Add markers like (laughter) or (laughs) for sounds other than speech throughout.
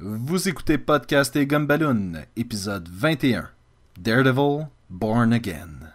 Vous écoutez Podcast et Gumballoon, épisode 21. Daredevil, Born Again.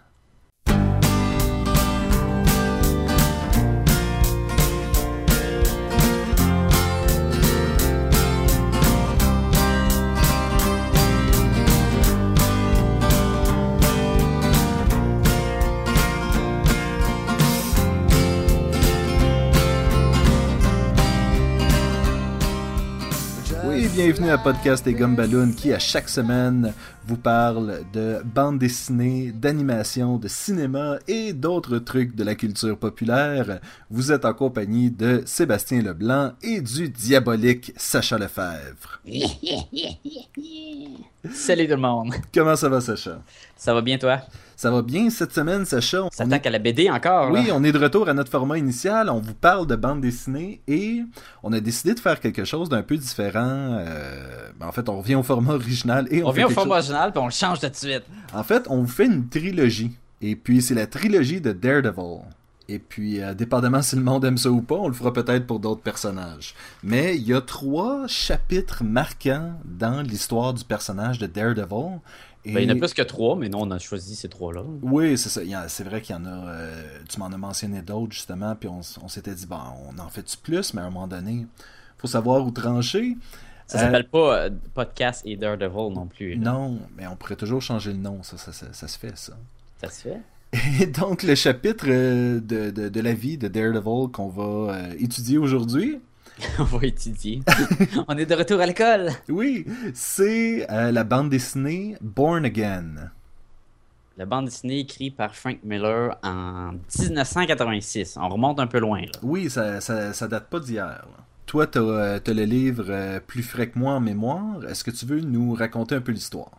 Bienvenue à Podcast et Gumballoon qui, à chaque semaine, vous parle de bande dessinée, d'animation, de cinéma et d'autres trucs de la culture populaire. Vous êtes en compagnie de Sébastien Leblanc et du diabolique Sacha Lefebvre. (laughs) Salut tout le monde. Comment ça va, Sacha? Ça va bien toi? Ça va bien cette semaine, Sacha? On Ça attaque à la BD encore? là? Oui, on est de retour à notre format initial. On vous parle de bande dessinée et on a décidé de faire quelque chose d'un peu différent. Euh, ben, en fait, on revient au format original et on, On fait vient au format chose- original puis on le change tout de suite. En fait, on vous fait une trilogie. Et puis, c'est la trilogie de Daredevil. Et puis, euh, dépendamment si le monde aime ça ou pas, on le fera peut-être pour d'autres personnages. Mais il y a trois chapitres marquants dans l'histoire du personnage de Daredevil. Et... Ben, il y en a plus que trois, mais non, on a choisi ces trois-là. Oui, c'est ça. C'est vrai qu'il y en a. euh, tu m'en as mentionné d'autres, justement. Puis on, s'était dit, bon, on en fait-tu plus, mais à un moment donné, faut savoir où trancher. Ça Euh, s'appelle pas euh, Podcast et Daredevil non plus. là. Non, mais on pourrait toujours changer le nom. Ça, ça, ça, ça se fait, ça. Ça se fait? Et donc, le chapitre euh, de, de, de la vie de Daredevil qu'on va euh, étudier aujourd'hui, (laughs) on va étudier. on est de retour à l'école. oui, c'est euh, la bande dessinée Born Again. La bande dessinée écrite par Frank Miller en 1986. On remonte un peu loin. Là. Oui, ça, ça, ça date pas d'hier. Toi, t'as euh, t'as le livre euh, plus frais que moi en mémoire. Est-ce que tu veux nous raconter un peu l'histoire?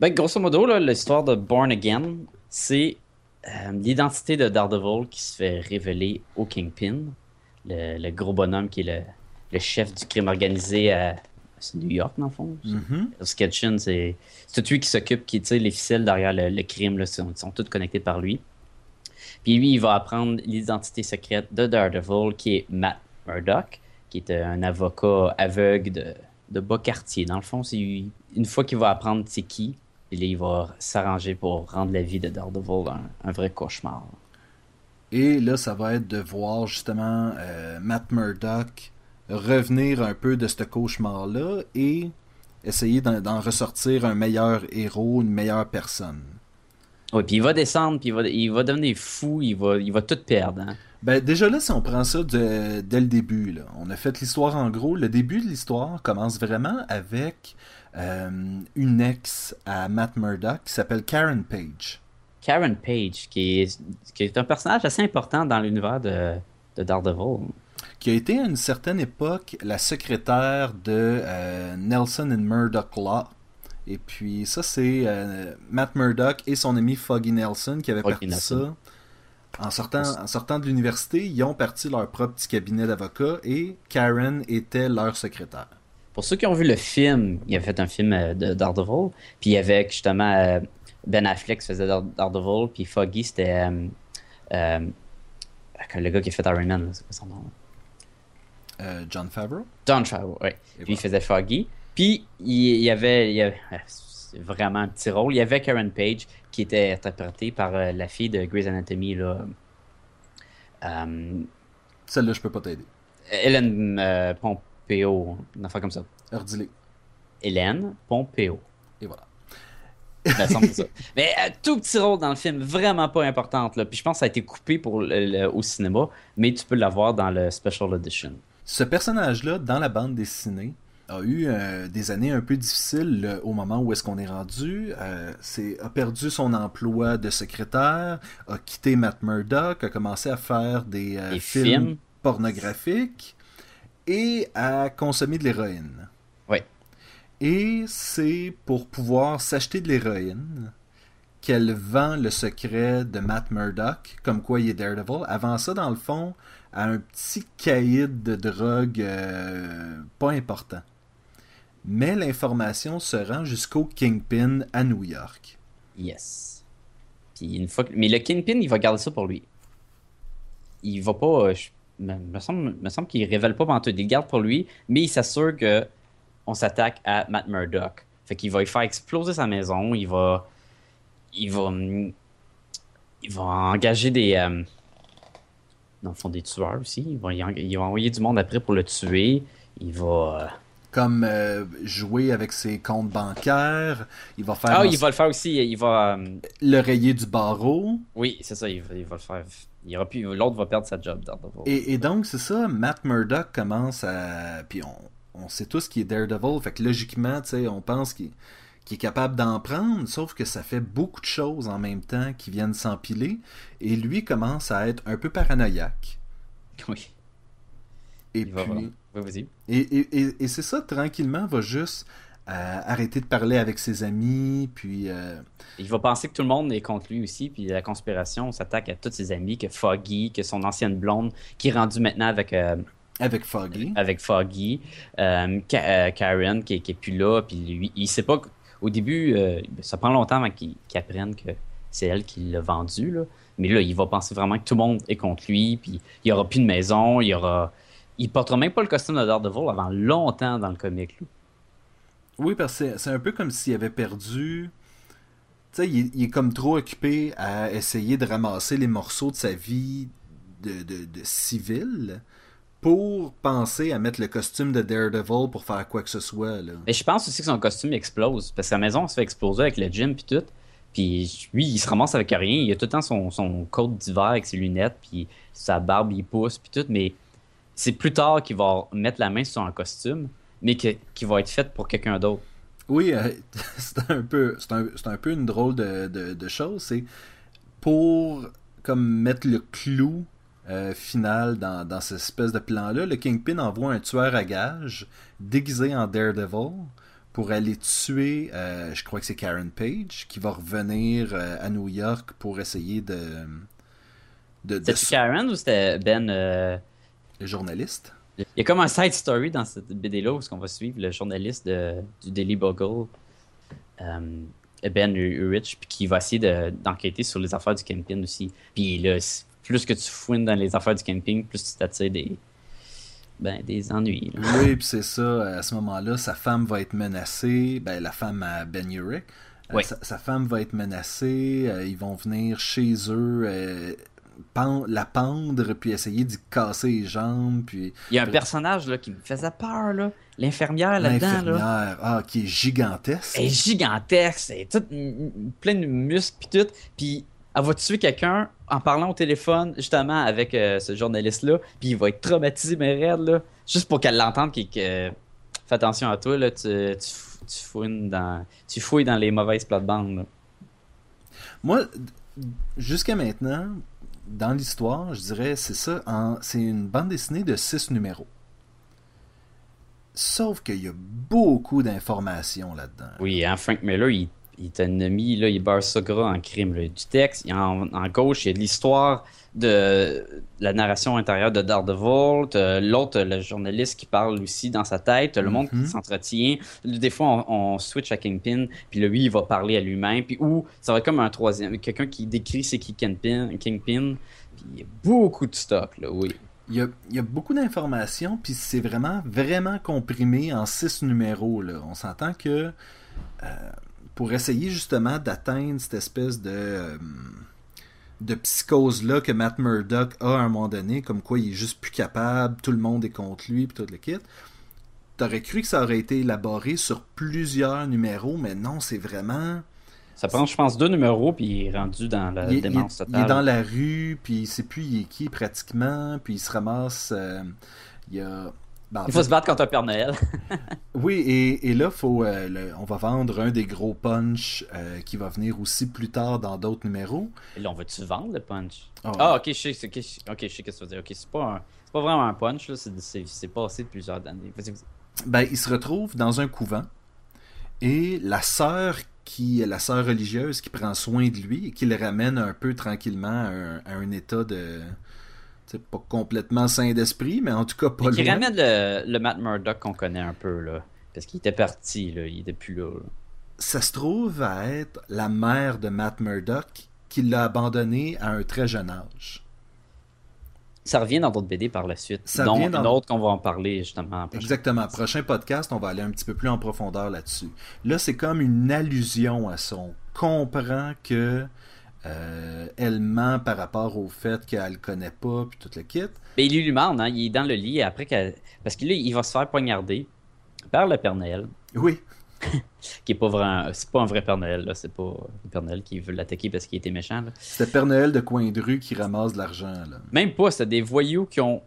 Ben, grosso modo, l'histoire de Born Again, c'est euh, l'identité de Daredevil qui se fait révéler au Kingpin, le, le gros bonhomme qui est le, le chef du crime organisé à c'est New York, dans le fond. Mhm. Sketchin, c'est c'est lui qui s'occupe, qui tire les ficelles derrière le, le crime, là, sont, sont toutes connectées par lui. Puis lui, il va apprendre l'identité secrète de Daredevil, qui est Matt Murdock, qui est euh, un avocat aveugle de, de bas quartier. Dans le fond, c'est une fois qu'il va apprendre c'est qui, puis là, il va s'arranger pour rendre la vie de Daredevil un, un vrai cauchemar. Et là, ça va être de voir justement euh, Matt Murdock revenir un peu de ce cauchemar-là et essayer d'en ressortir un meilleur héros, une meilleure personne. Oui, puis il va descendre, puis il va, il va devenir fou, il va, il va tout perdre. hein. Ben déjà là, si on prend ça de- dès le début, là, on a fait l'histoire en gros. Le début de l'histoire commence vraiment avec euh, une ex à Matt Murdock qui s'appelle Karen Page. Karen Page, qui est, qui est un personnage assez important dans l'univers de, de Daredevil. qui a été à une certaine époque la secrétaire de euh, Nelson and Murdoch Law. Et puis ça, c'est euh, Matt Murdock et son ami Foggy Nelson qui avaient Foggy parti Nelson. ça. En sortant, en sortant de l'université, ils ont parti leur propre petit cabinet d'avocats et Karen était leur secrétaire. Pour ceux qui ont vu le film, il a fait un film euh, de Daredevil, puis avec justement euh, Ben Affleck faisait Dare- Daredevil, puis Foggy c'était euh, euh, le gars qui a fait Iron Man, c'est quoi son nom? Euh, John Favreau? John Favreau, oui. Et Puis il faisait Foggy. Puis il, y avait, il y avait- c'est vraiment un petit rôle. Il y avait Karen Page qui était interprétée par euh, la fille de Grey's Anatomy, là. Euh, Celle-là, je peux pas t'aider. Hélène Pompeo, une affaire comme ça. Ordilé. Hélène Pompeo. Et voilà. Ça. Mais euh, tout petit rôle dans le film, vraiment pas importante. Là. Puis je pense que ça a été coupé pour le- le- au cinéma, mais tu peux l'avoir dans le Special Edition. Ce personnage-là, dans la bande dessinée, a eu euh, des années un peu difficiles au moment où est-ce qu'on est rendu. Euh, c'est, a perdu son emploi de secrétaire, a quitté Matt Murdock, a commencé à faire des, euh, Des films, films. pornographiques et à consommer de l'héroïne. Et c'est pour pouvoir s'acheter de l'héroïne qu'elle vend le secret de Matt Murdock, comme quoi il est Daredevil. Avant ça, dans le fond, à un petit caïd de drogue euh, pas important. Mais l'information se rend jusqu'au Kingpin à New York. Yes. Puis une fois Mais le Kingpin, il va garder ça pour lui. Il va pas. euh, je- Me, semble, me semble qu'il révèle pas tout. Il garde pour lui, mais il s'assure que on s'attaque à Matt Murdock. Fait qu'il va y faire exploser sa maison, il va. Il va. Il va engager des. Euh, dans le fond, des tueurs aussi. Il va, il va envoyer du monde après pour le tuer. Il va. Euh, comme euh, jouer avec ses comptes bancaires. Il va faire. Ah, il va le faire aussi. Il va. Le rayer du barreau. Oui, c'est ça. Il va, il va, le faire. Il aura L'autre va perdre sa job. Et, et donc, c'est ça. Matt Murdock commence à. Puis on, on sait tous qu'il est Daredevil, fait que logiquement, on pense qu'il est capable d'en prendre, sauf que ça fait beaucoup de choses en même temps qui viennent s'empiler, et lui commence à être un peu paranoïaque. (laughs) Oui. Et puis. et, c'est ça, tranquillement, va juste euh, arrêter de parler avec ses amis, puis. Euh, il va penser que tout le monde est contre lui aussi, puis la conspiration s'attaque à tous ses amis, que Foggy, que son ancienne blonde, qui est rendue maintenant avec. Euh, avec Foggy. Avec Foggy. Euh, euh, Karen qui, qui est plus là. Puis lui, il sait pas. Au début, euh, ça prend longtemps avant qu'il apprenne que c'est elle qui l'a vendu. Là. Mais là, il va penser vraiment que tout le monde est contre lui. Puis il n'y aura plus de maison. Il y aura. Il portera même pas le costume de Daredevil avant longtemps dans le comic. Oui, parce que c'est un peu comme s'il avait perdu. Tu sais, il, est comme trop occupé à essayer de ramasser les morceaux de sa vie de, de, de civil pour penser à mettre le costume de Daredevil pour faire quoi que ce soit. Là. Mais je pense aussi que son costume explose. Parce que sa maison se fait exploser avec le gym puis tout. Puis lui, il se ramasse avec rien. Il a tout le temps son, son coat d'hiver avec ses lunettes, puis sa barbe, il pousse, puis tout. Mais c'est plus tard qu'il va mettre la main sur un costume, mais qui va être fait pour quelqu'un d'autre. Oui, euh, (laughs) c'est un peu un, peu une drôle de, de, de chose. C'est pour comme mettre le clou euh, final dans, dans cette espèce de plan-là. Le Kingpin envoie un tueur à gage déguisé en Daredevil pour aller tuer, euh, je crois que c'est Karen Page, qui va revenir euh, à New York pour essayer de. de, C'était Karen ou c'était Ben Le journaliste Il y a comme un side story dans cette BD-là où on va suivre le journaliste du Daily Bugle. Ben Urich, qui va essayer d'enquêter sur les affaires du Kingpin aussi. Puis là, plus que tu fouines dans les affaires du camping, plus tu t'attires des, ben, des ennuis. Oui, puis c'est ça. À ce moment-là, sa femme va être menacée. Ben, la femme à Ben Urich. Euh, sa, femme va être menacée. Euh, ils vont venir chez eux. Euh, la pendre puis essayer d'y casser les jambes puis il y a un personnage là qui me faisait peur là l'infirmière là-dedans l'infirmière ah qui est gigantesque elle est gigantesque c'est tout plein de muscles puis tout puis elle va tuer quelqu'un en parlant au téléphone, justement, avec euh, ce journaliste-là, puis il va être traumatisé, mais raide, là, juste pour qu'elle l'entende, que fais attention à toi, là, tu, fouilles, dans, tu fouilles dans les mauvaises plates-bandes. Moi, jusqu'à maintenant, dans l'histoire, je dirais, c'est ça, c'est une bande dessinée de six numéros. Sauf qu'il y a beaucoup d'informations là-dedans. Oui, hein, Frank Miller, il il est ennemi, là, il barre ça gras en crime. Du texte, en, gauche, il y a de l'histoire de la narration intérieure de Daredevil. L'autre, le journaliste qui parle aussi dans sa tête. Le monde qui mhm. s'entretient. Des fois, on, switch à Kingpin, puis lui, il va parler à lui-même. Puis ou ça va être comme un troisième, quelqu'un qui décrit c'est qui Kingpin. Kingpin. Puis il y a beaucoup de stock, là, oui. Il y, a, beaucoup d'informations, puis c'est vraiment, vraiment comprimé en six numéros. Là. On s'entend que euh, pour essayer justement d'atteindre cette espèce de, euh, de psychose-là que Matt Murdock a à un moment donné, comme quoi il est juste plus capable, tout le monde est contre lui, puis tout le kit. T'aurais cru que ça aurait été élaboré sur plusieurs numéros, mais non, c'est vraiment. Ça prend, je pense, deux numéros, puis il est rendu dans la démence totale. Il est dans la rue, puis il sait plus il est qui pratiquement, puis il se ramasse. Euh, il y a ben, il faut se battre contre un Père Noël. (laughs) oui, et, et là, faut, euh, on va vendre un des gros punch euh, qui va venir aussi plus tard dans d'autres numéros. Et là, on va-tu vendre le punch? Ah, ah ok, je sais, ce que tu veux dire. Ok, c'est pas, pas vraiment un punch, c'est passé de plusieurs années. Ben, il se retrouve dans un couvent et la sœur qui la sœur religieuse qui prend soin de lui et qui le ramène un peu tranquillement à un état de c'est pas complètement sain d'esprit, mais en tout cas pas Qui ramène le, le, Matt Murdock qu'on connaît un peu, là. Parce qu'il était parti, là. Il était plus là, Ça se trouve à être la mère de Matt Murdock qui l'a abandonné à un très jeune âge. Ça revient dans d'autres BD par la suite. Ça dont dans- une autre qu'on va en parler justement. après. Exactement. Prochain podcast, on va aller un petit peu plus en profondeur là-dessus. Là, c'est comme une allusion à ça. On comprend que euh, elle ment par rapport au fait qu'elle le connaît pas, puis tout le kit. Mais il lui demande, hein, il est dans le lit après qu'elle- Parce que là, il va se faire poignarder par le Père Noël, Oui. (laughs) qui est pas vrai. C'est pas un vrai Père Noël, là. C'est pas le Père Noël qui veut l'attaquer parce qu'il était méchant. là. C'était Père Noël de coin de rue qui ramasse de l'argent. là. Même pas, c'est des voyous qui ont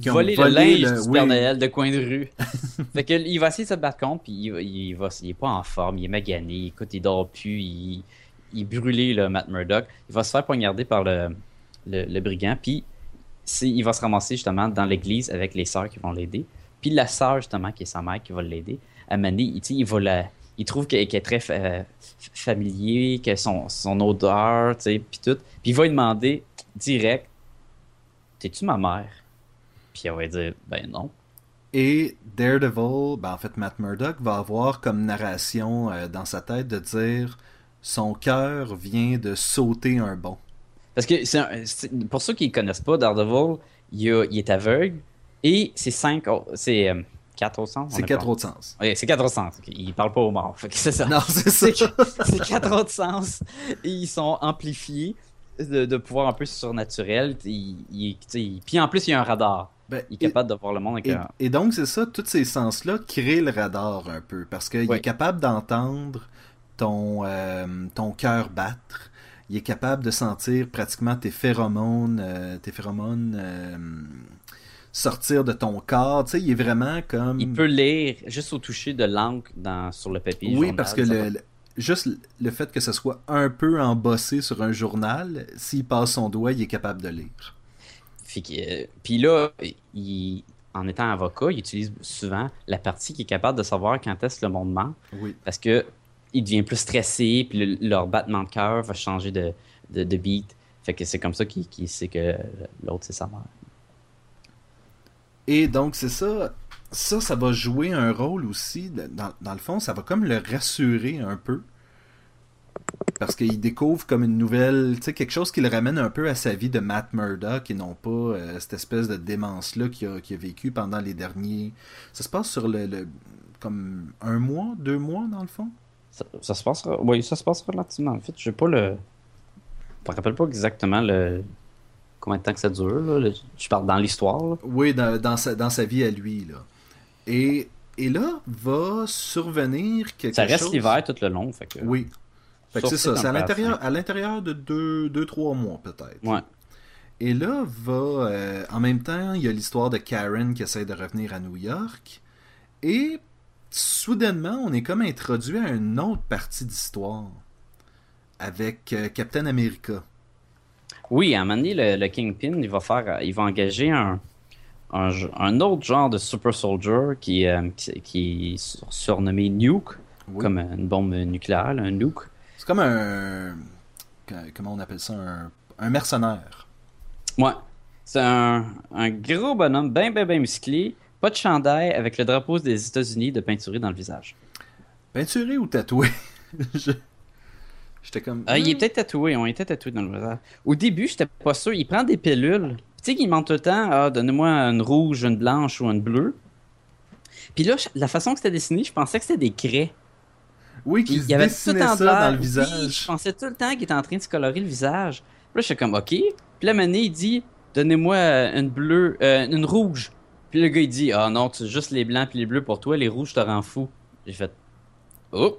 Qui ont volé, volé le linge le- du oui. Père Noël de coin de rue. (laughs) fait que il va essayer de se battre contre, puis il, il, va, il est pas en forme, il est magané, écoute, il dort plus, il, il brûlé, le Matt Murdock. Il va se faire poignarder par le, le, brigand, puis il va se ramasser justement dans l'église avec les sœurs qui vont l'aider. Puis la sœur, justement, qui est sa mère, qui va l'aider, à Mané, il, il va la. Il trouve qu'elle est très fa- familier, que son, son odeur, tu sais, puis tout. Puis il va lui demander direct T'es-tu ma mère? Puis elle va dire Ben non. Et Daredevil, ben en fait Matt Murdock, va avoir comme narration euh, dans sa tête de dire son cœur vient de sauter un bond. Parce que c'est un- c'est- pour ceux qui ne connaissent pas, Daredevil, il, a- il est aveugle et c'est cinq, au- c'est euh, quatre au sens. C'est est quatre autres sens. Oui, c'est quatre autres sens. Il parle pas aux morts. C'est ça. Non, c'est ça. (laughs) C'est quatre autres sens et ils sont amplifiés de, de pouvoir un peu surnaturel. Il, il- puis en plus, il y a un radar. Ben, Il est et- capable de voir le monde avec Et, un. et donc, c'est ça, tous ces sens-là créent le radar un peu, parce qu'il est capable d'entendre ton, euh, ton cœur battre, il est capable de sentir pratiquement tes phéromones, euh, tes phéromones euh, sortir de ton corps, tu sais, il est vraiment comme... Il peut lire juste au toucher de l'encre dans- sur le papier. Oui, journal, parce que le, juste le fait que ce soit un peu embossé sur un journal, s'il passe son doigt, il est capable de lire. Puis là, il- en étant avocat, il utilise souvent la partie qui est capable de savoir quand est-ce le monde ment. Oui. Parce que il devient plus stressé, puis le- leur battement de cœur va changer de, de, beat. Fait que c'est comme ça qu'il sait que l'autre, c'est sa mère. Et donc, c'est ça. Ça, ça va jouer un rôle aussi. Dans, dans le fond, ça va comme le rassurer un peu. Parce qu'il découvre comme une nouvelle, tu sais, quelque chose qui le ramène un peu à sa vie de Matt Murdock et non pas euh, cette espèce de démence-là qu'il a, qu'il a vécu pendant les derniers. Ça se passe sur le, le- comme un mois, deux mois dans le fond? Ça, ça se passe, oui, ça se passe relativement vite. Je sais pas le. Je me rappelle pas exactement le. Combien de temps que ça dure, là. Le- Je parle dans l'histoire. Oui, dans, dans sa, dans sa vie à lui, là. Et, et là, va survenir quelque Ça reste chose... l'hiver tout le long, fait que. Oui. Fait que c'est ça, c'est à l'intérieur, à l'intérieur de deux, deux, trois mois peut-être. Ouais. Et là, va, euh, en même temps, il y a l'histoire de Karen qui essaie de revenir à New York. Et soudainement, on est comme introduit à une autre partie d'histoire avec euh, Captain America. Oui, à un moment donné, le, le Kingpin, il va faire, il va engager un, un, un autre genre de super soldier qui, euh, qui, qui est sur- surnommé Nuke, Oui. comme une bombe nucléaire, là, un Nuke. C'est comme un. Comment on appelle ça Un, un mercenaire. Ouais. C'est un, un gros bonhomme, bien, bien, bien musclé, pas de chandail, avec le drapeau des États-Unis de peinturé dans le visage. Peinturé ou tatoué (laughs) Je- J'étais comme. Ah, il est peut-être tatoué, on était tatoué dans le visage. Au début, j'étais pas sûr. Il prend des pilules. Tu sais qu'il ment tout le temps. Ah, donnez-moi une rouge, une blanche ou une bleue. Puis là, la façon que c'était dessiné, je pensais que c'était des craies. Oui, Puis qui il se y avait tout en ça dans le Oui, visage. je pensais tout le temps qu'il était en train de se colorer le visage. Puis là, j'étais comme, OK. Puis là, Mané, il dit, donnez-moi euh, une bleue, euh, une rouge. Puis le gars, il dit, ah non, tu juste les blancs puis les bleus pour toi, les rouges te rend fou. J'ai fait, oh.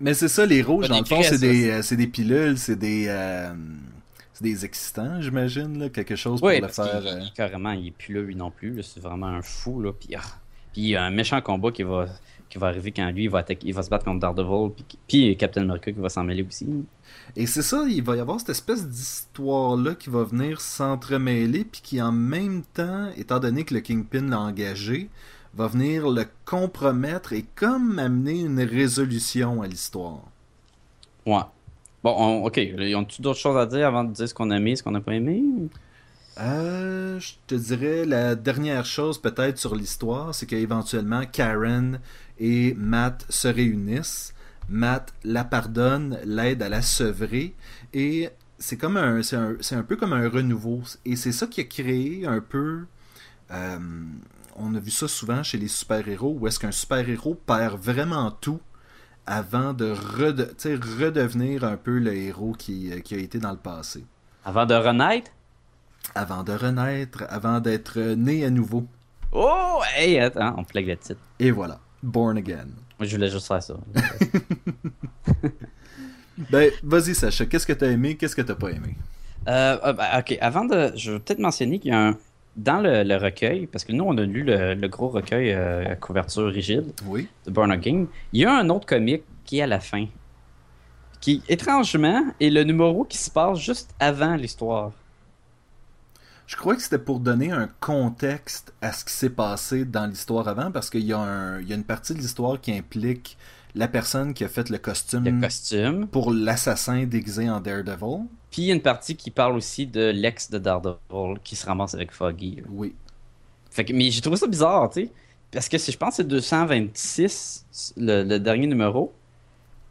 Mais c'est ça, les rouges, dans le fond, c'est des, euh, des pilules, c'est des, euh, c'est des excitants, j'imagine, là, quelque chose pour le faire. euh, carrément, il est plus là, lui non plus. C'est vraiment un fou, là. Puis, ah. Puis il y a un méchant combat qui va, qui va arriver quand lui, il va, attaquer- il va se battre contre Daredevil. Puis, puis Captain America qui va s'en mêler aussi. Et c'est ça, il va y avoir cette espèce d'histoire-là qui va venir s'entremêler, puis qui en même temps, étant donné que le Kingpin l'a engagé, va venir le compromettre et comme amener une résolution à l'histoire. Ouais. Bon, on- ok. Ils ont-tu d'autres choses à dire avant de dire ce qu'on a aimé, ce qu'on n'a pas aimé? Euh, je te dirais la dernière chose peut-être sur l'histoire, c'est qu'éventuellement Karen et Matt se réunissent. Matt la pardonne, l'aide à la sevrer et c'est comme un c'est un, un, peu comme un renouveau et c'est ça qui a créé un peu euh, on a vu ça souvent chez les super-héros où est-ce qu'un super-héros perd vraiment tout avant de redevenir un peu le héros qui, qui, a été dans le passé. Avant de renaître? Avant de renaître, avant d'être né à nouveau. Oh, hey, attends, on plague le titre. Et voilà, Born Again. Je voulais juste faire ça. (laughs) ben, vas-y, Sacha, qu'est-ce que t'as aimé, qu'est-ce que t'as pas aimé? Euh, ah, ben, ok, avant de. Je vais peut-être mentionner qu'il y a un. Dans le, recueil, parce que nous, on a lu le, gros recueil euh, à couverture rigide oui. de Born Again, il y a un autre comic qui est à la fin. Qui, étrangement, est le numéro qui se passe juste avant l'histoire. Je crois que c'était pour donner un contexte à ce qui s'est passé dans l'histoire avant, parce qu'il y, a une partie de l'histoire qui implique la personne qui a fait le costume, le costume. pour l'assassin déguisé en Daredevil. Puis il y a une partie qui parle aussi de l'ex de Daredevil qui se ramasse avec Foggy. Oui. Fait que, mais j'ai trouvé ça bizarre, tu sais. Parce que je pense que c'est 226, le, dernier numéro.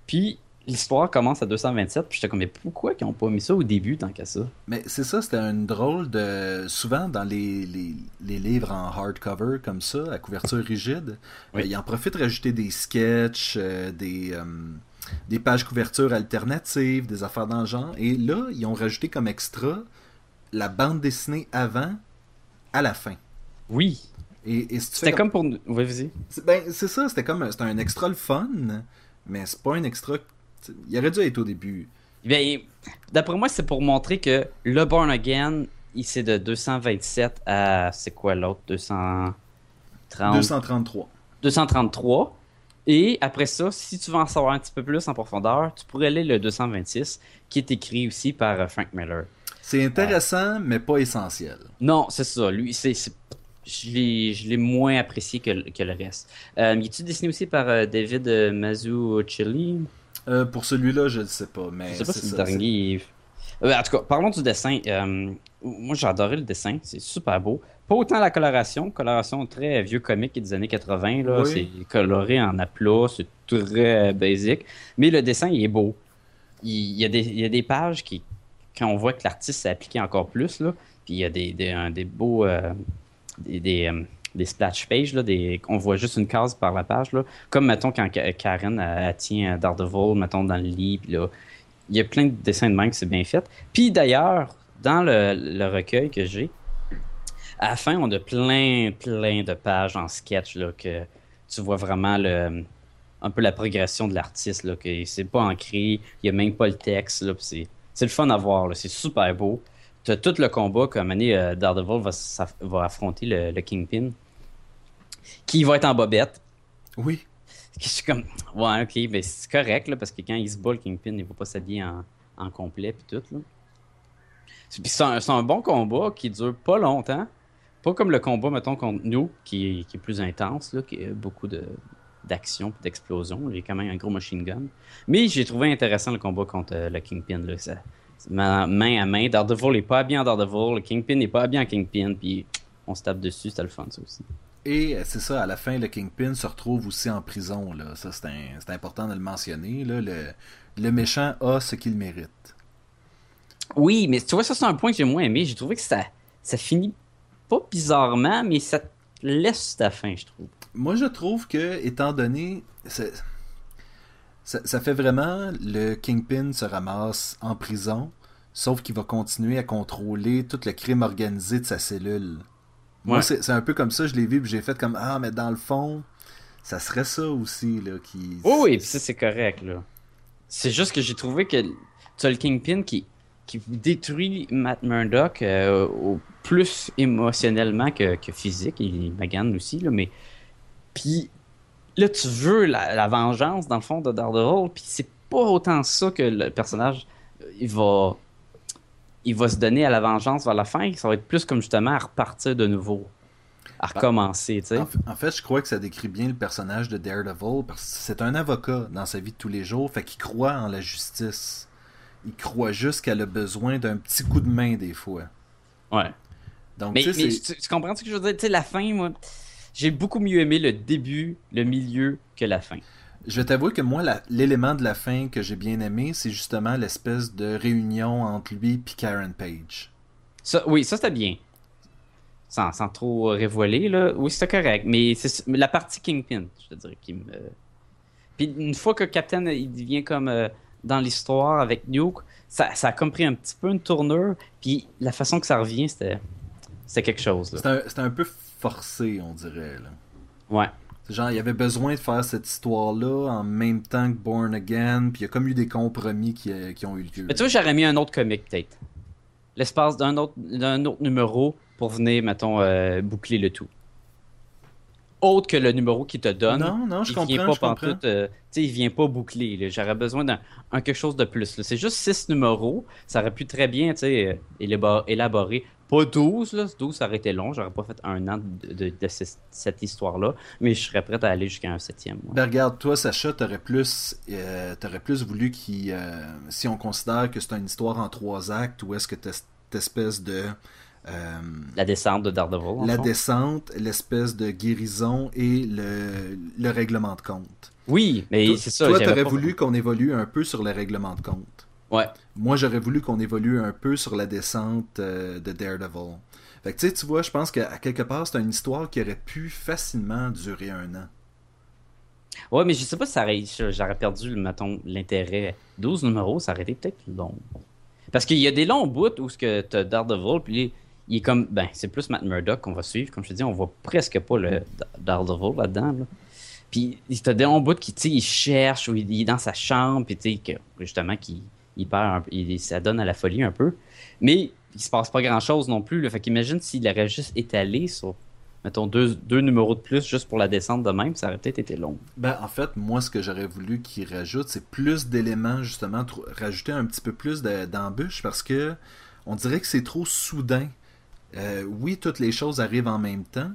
Puis l'histoire commence à 227, puis j'étais comme, mais pourquoi ils n'ont pas mis ça au début tant qu'à ça? Mais c'est ça, c'était une drôle de. Souvent, dans les, les, livres en hardcover comme ça, à couverture rigide, euh, ils en profitent de rajouter des sketchs, euh, des, euh, des pages couverture alternatives, des affaires dans le genre. Et là, ils ont rajouté comme extra la bande dessinée avant à la fin. Oui. Et, c'était comme... pour. Oui, vas-y. Ben, c'est ça, c'était comme. C'était un extra le fun, mais c'est pas un extra il aurait dû être au début. Ben, d'après moi, c'est pour montrer que le Born Again, il c'est de 227 à. C'est quoi l'autre? 230... 233. 233. Et après ça, si tu veux en savoir un petit peu plus en profondeur, tu pourrais lire le 226, qui est écrit aussi par euh, Frank Miller. C'est intéressant, mais pas essentiel. Non, c'est ça. Lui, c'est, je l'ai moins apprécié que, le reste. Euh, il est-tu dessiné aussi par euh, David Mazzucchelli? Euh, pour celui-là, je ne sais pas. Mais je sais pas si. Euh, en tout cas, parlons du dessin. Euh, moi, j'ai adoré le dessin. C'est super beau. Pas autant la coloration. Coloration très vieux comique des années 80. Là. C'est coloré en aplat. C'est très basique. Mais le dessin, il est beau. Il, y, a des, il y a des pages qui, quand on voit que l'artiste s'est appliqué encore plus, là, puis il y a des, des, des beaux. des, des splash pages, là, des, on voit juste une case par la page. Là. Comme, mettons, quand Karen tient Daredevil, mettons, dans le lit, là, il y a plein de dessins de que c'est bien fait. Puis d'ailleurs, dans le, recueil que j'ai, à la fin, on a plein, plein de pages en sketch, là, que tu vois vraiment le, un peu la progression de l'artiste, là, que c'est pas ancré, il y a même pas le texte, là, c'est, c'est le fun à voir, c'est super beau. Tu as tout le combat comme année euh, Daredevil va, va affronter le, Kingpin qui va être en bobette. Oui. Je suis comme, ouais, ok, mais c'est correct, là, parce que quand il se bat, le Kingpin, il va pas s'habiller en, en, complet, puis tout, là. c'est un, bon combat qui dure pas longtemps. Pas comme le combat, mettons, contre nous, qui, qui est plus intense, là, qui a beaucoup de d'action et d'explosion. Il y a quand même un gros machine gun. Mais j'ai trouvé intéressant le combat contre euh, le Kingpin. Là. Ça, main à main. Daredevil n'est pas habillé en Daredevil. Le Kingpin n'est pas habillé en Kingpin. Puis on se tape dessus. C'était le fun, ça aussi. Et c'est ça, à la fin, le Kingpin se retrouve aussi en prison. Là. Ça, c'est important de le mentionner. Là. Le, méchant a ce qu'il mérite. Oui, mais tu vois, ça, c'est un point que j'ai moins aimé. J'ai trouvé que ça, ça finit pas bizarrement, mais ça laisse ta fin, je trouve. Moi, je trouve que, étant donné. Ça, ça, fait vraiment le Kingpin se ramasse en prison, sauf qu'il va continuer à contrôler tout le crime organisé de sa cellule. Moi, c'est un peu comme ça, je l'ai vu, puis j'ai fait comme Ah, mais dans le fond, ça serait ça aussi, là, qui. Oh oui, puis ça, c'est correct, là. C'est juste que j'ai trouvé que tu as le Kingpin qui, qui détruit Matt Murdock euh, au plus émotionnellement que, que physique, il magane aussi, là, mais. Puis là, tu veux la, vengeance, dans le fond, de Daredevil, puis c'est pas autant ça que le personnage, il va il va se donner à la vengeance vers la fin, ça va être plus comme justement à repartir de nouveau, à bah, recommencer, tu sais. En, fait, je crois que ça décrit bien le personnage de Daredevil, parce que c'est un avocat dans sa vie de tous les jours, fait qu'il croit en la justice. Il croit juste qu'elle a besoin d'un petit coup de main des fois. Ouais. Donc, mais, mais tu, comprends ce que je veux dire? Tu sais, la fin, moi j'ai beaucoup mieux aimé le début, le milieu que la fin. Je vais t'avouer que moi, l'élément de la fin que j'ai bien aimé, c'est justement l'espèce de réunion entre lui et Karen Page. Ça, oui, ça c'était bien. Sans, sans, trop révoiler, là. Oui, c'était correct. Mais c'est la partie Kingpin, je te dirais, qui me. Puis une fois que Captain il devient comme euh, dans l'histoire avec Nuke, ça, ça, a comme pris un petit peu une tournure. Puis la façon que ça revient, c'était, c'était quelque chose. C'était un, un, peu forcé, on dirait. Là. Ouais. Genre, il y avait besoin de faire cette histoire-là en même temps que Born Again, puis il y a comme eu des compromis qui, euh, qui ont eu lieu. Mais tu vois, j'aurais mis un autre comic, peut-être. L'espace d'un autre, d'un autre numéro pour venir, mettons, euh, boucler le tout. Autre que le numéro qu'il te donne. Non, non, je il comprends. Vient pas je comprends. euh, il vient pas boucler. J'aurais besoin d'un quelque chose de plus. C'est juste six numéros. Ça aurait pu très bien élaborer pas 12, là. 12, ça aurait été long. J'aurais pas fait un an de, de, de cette histoire-là. Mais je serais prêt à aller jusqu'à un septième. Ben regarde, toi, Sacha, t'aurais plus, euh, aurais plus voulu qu'il. Euh, si on considère que c'est une histoire en trois actes, ou est-ce que cette espèce de. Euh, la descente de Daredevil. La descente, l'espèce de guérison et le, le règlement de compte. Oui, mais c'est ça. Toi, t'aurais voulu qu'on évolue un peu sur le règlement de compte. Ouais. Moi, j'aurais voulu qu'on évolue un peu sur la descente euh, de Daredevil. Fait que tu sais, tu vois, je pense qu'à quelque part, c'est une histoire qui aurait pu facilement durer un an. Ouais, mais je sais pas si j'aurais perdu, mettons, l'intérêt. 12 numéros, ça aurait été peut-être long. Parce qu'il y a des longs bouts où tu as Daredevil, puis il est comme. Ben, c'est plus Matt Murdock qu'on va suivre. Comme je te dis, on voit presque pas le Daredevil là-dedans. Là. Puis t'as des longs bouts qui, tu sais, il cherche, ou il est dans sa chambre, puis tu sais, justement, qui il perd ça donne à la folie un peu. Mais il se passe pas grand chose non plus. Là. Fait qu'imagine s'il aurait juste étalé sur, mettons, deux, deux, numéros de plus juste pour la descente de même, ça aurait peut-être été long. Ben, en fait, moi, ce que j'aurais voulu qu'il rajoute, c'est plus d'éléments, justement, rajouter un petit peu plus d'embûches parce que on dirait que c'est trop soudain. Euh, oui, toutes les choses arrivent en même temps.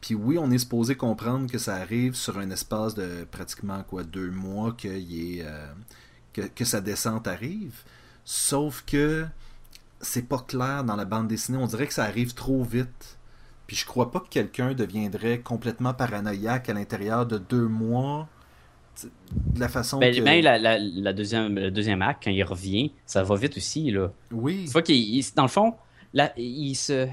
Puis oui, on est supposé comprendre que ça arrive sur un espace de pratiquement quoi deux mois qu'il est, euh, que, que, sa descente arrive. Sauf que c'est pas clair dans la bande dessinée. On dirait que ça arrive trop vite. Puis je crois pas que quelqu'un deviendrait complètement paranoïaque à l'intérieur de deux mois. De la façon ben, que... Ben, la, la, la, deuxième, le deuxième acte, quand il revient, ça va vite aussi. Là. Oui. Tu vois qu'il, dans le fond, là, il se...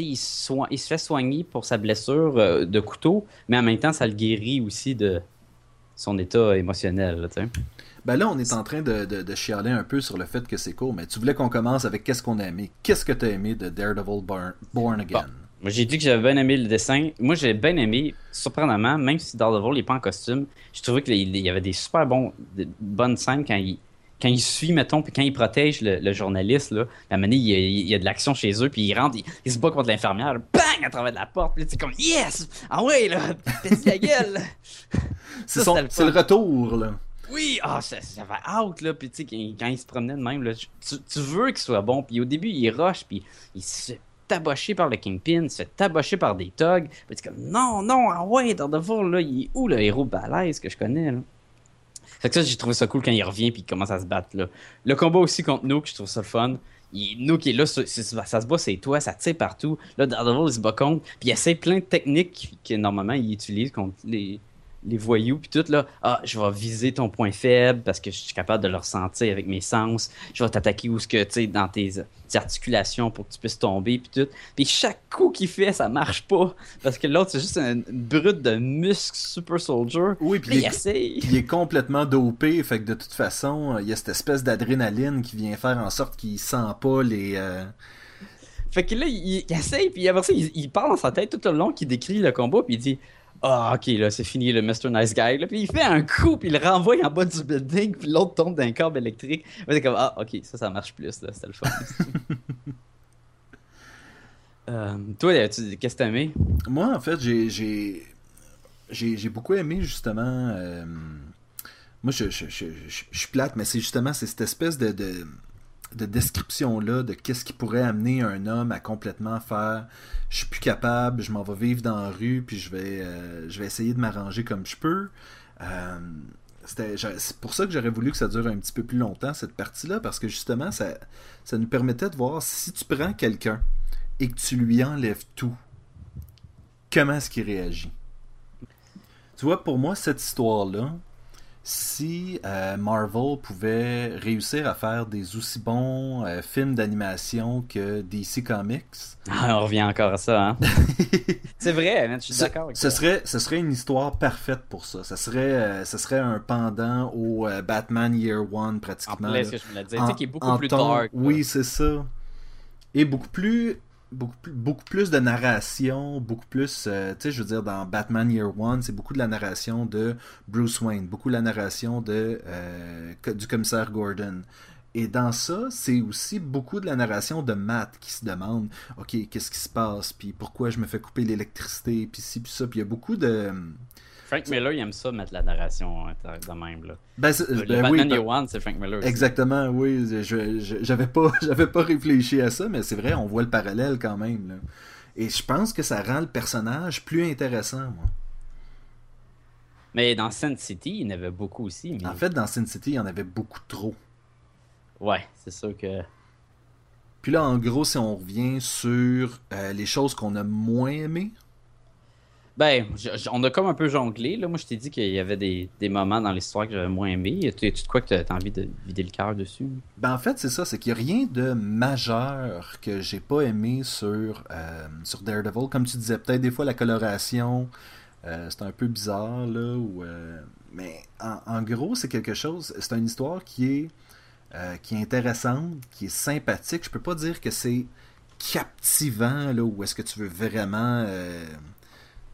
Il, soin, il se fait soigner pour sa blessure euh, de couteau, mais en même temps, ça le guérit aussi de son état émotionnel. Là, ben là, on est en train de, de, de, chialer un peu sur le fait que c'est court, mais tu voulais qu'on commence avec qu'est-ce qu'on a aimé? Qu'est-ce que tu as aimé de Daredevil Born, Born Again? Bon. Moi, j'ai dit que j'avais bien aimé le dessin. Moi, j'ai bien aimé, surprenamment, même si Daredevil n'est pas en costume, je trouvais qu'il y avait des super bons, de bonnes scènes quand il, quand il suit, mettons, puis quand il protège le, le journaliste, là, à un moment donné, il y a, il y a de l'action chez eux, puis il rentre, il, il se bat contre l'infirmière, bang, à travers de la porte, puis c'est comme, yes! Ah ouais, là, (laughs) pète la gueule! c'est le, le retour, là. Oui, ah, ça, ça va out, là. Puis, tu sais, quand il se promenait de même, là, tu, tu veux qu'il soit bon. Puis, au début, il rush, puis il se fait tabocher par le Kingpin, il se fait tabocher par des thugs. Puis, tu comme, non, non, ah ouais, Daredevil, là, il est où le héros balèze que je connais, là? Fait que ça, j'ai trouvé ça cool quand il revient, puis il commence à se battre, là. Le combat aussi contre Nook, je trouve ça le fun. Nook est là, ça, ça se bat, c'est toi, ça tire partout. Là, Daredevil, il se bat contre, puis il essaie plein de techniques que normalement il utilise contre les les voyous, puis tout, là, ah, je vais viser ton point faible parce que je suis capable de le ressentir avec mes sens. Je vais t'attaquer où ce que, tu sais, dans tes, tes, articulations pour que tu puisses tomber, puis tout. Puis chaque coup qu'il fait, ça marche pas parce que l'autre, c'est juste une brute de muscles super soldier. Oui, puis il, il, il, est complètement dopé, fait que de toute façon, il y a cette espèce d'adrénaline qui vient faire en sorte qu'il sent pas les. Euh... Fait que là, il, il essaye, puis après ça, il, il parle dans sa tête tout le long, qu'il décrit le combat, puis il dit ah, ok, là, c'est fini, le Mr. Nice Guy. Là. Puis il fait un coup, puis il le renvoie en bas du building, puis l'autre tombe d'un câble électrique. C'est comme, ah, ok, ça, ça marche plus, là, c'était le fun. (laughs) euh, toi, qu'est-ce que t'as aimé? Moi, en fait, j'ai, j'ai, j'ai, beaucoup aimé, justement. Euh... Moi, je, je, je, je, suis plate, mais c'est justement c'est cette espèce de, de de description-là de qu'est-ce qui pourrait amener un homme à complètement faire je suis plus capable, je m'en vais vivre dans la rue, puis je vais, euh, je vais essayer de m'arranger comme je peux. Euh, c'est pour ça que j'aurais voulu que ça dure un petit peu plus longtemps, cette partie-là, parce que justement, ça, ça nous permettait de voir si tu prends quelqu'un et que tu lui enlèves tout, comment est-ce qu'il réagit? Tu vois, pour moi, cette histoire-là, si euh, Marvel pouvait réussir à faire des aussi bons euh, films d'animation que DC Comics. Ah, on revient encore à ça, hein? (laughs) c'est vrai, je suis d'accord avec ce Serait, ce serait une histoire parfaite pour ça. Ce serait, euh, serait un pendant au Batman Year One, pratiquement. En plus, que je me l'ai dit, qui est beaucoup plus dark. Oui, c'est ça. Et beaucoup plus beaucoup plus, de narration, beaucoup plus, euh, tu sais, je veux dire, dans Batman Year One, c'est beaucoup de la narration de Bruce Wayne, beaucoup de la narration de, euh, du commissaire Gordon. Et dans ça, c'est aussi beaucoup de la narration de Matt qui se demande, OK, qu'est-ce qui se passe, puis pourquoi je me fais couper l'électricité, puis ci, puis ça, puis il y a beaucoup de... Frank Miller, il aime ça mettre la narration de même. Là. Ben, le ben Batman oui, One, c'est Frank Miller. Aussi. Exactement, oui. J'avais pas, (laughs) pas réfléchi à ça, mais c'est vrai, on voit le parallèle quand même. Là. Et je pense que ça rend le personnage plus intéressant, moi. Mais dans Sin City, il y en avait beaucoup aussi. En fait, dans Sin City, il y en avait beaucoup trop. Ouais, c'est sûr que. Puis là, en gros, si on revient sur euh, les choses qu'on a moins aimées, ben, on a comme un peu jonglé. Là. Moi, je t'ai dit qu'il y avait des, moments dans l'histoire que j'avais moins aimé. Tu de quoi que tu as envie de vider le cœur dessus? Ben, en fait, c'est ça. C'est qu'il n'y a rien de majeur que j'ai pas aimé sur, euh, sur Daredevil. Comme tu disais, peut-être des fois la coloration, euh, c'est un peu bizarre. là. Euh, mais en, gros, c'est quelque chose. C'est une histoire qui est, qui est intéressante, qui est sympathique. Je peux pas dire que c'est captivant, là, ou est-ce que tu veux vraiment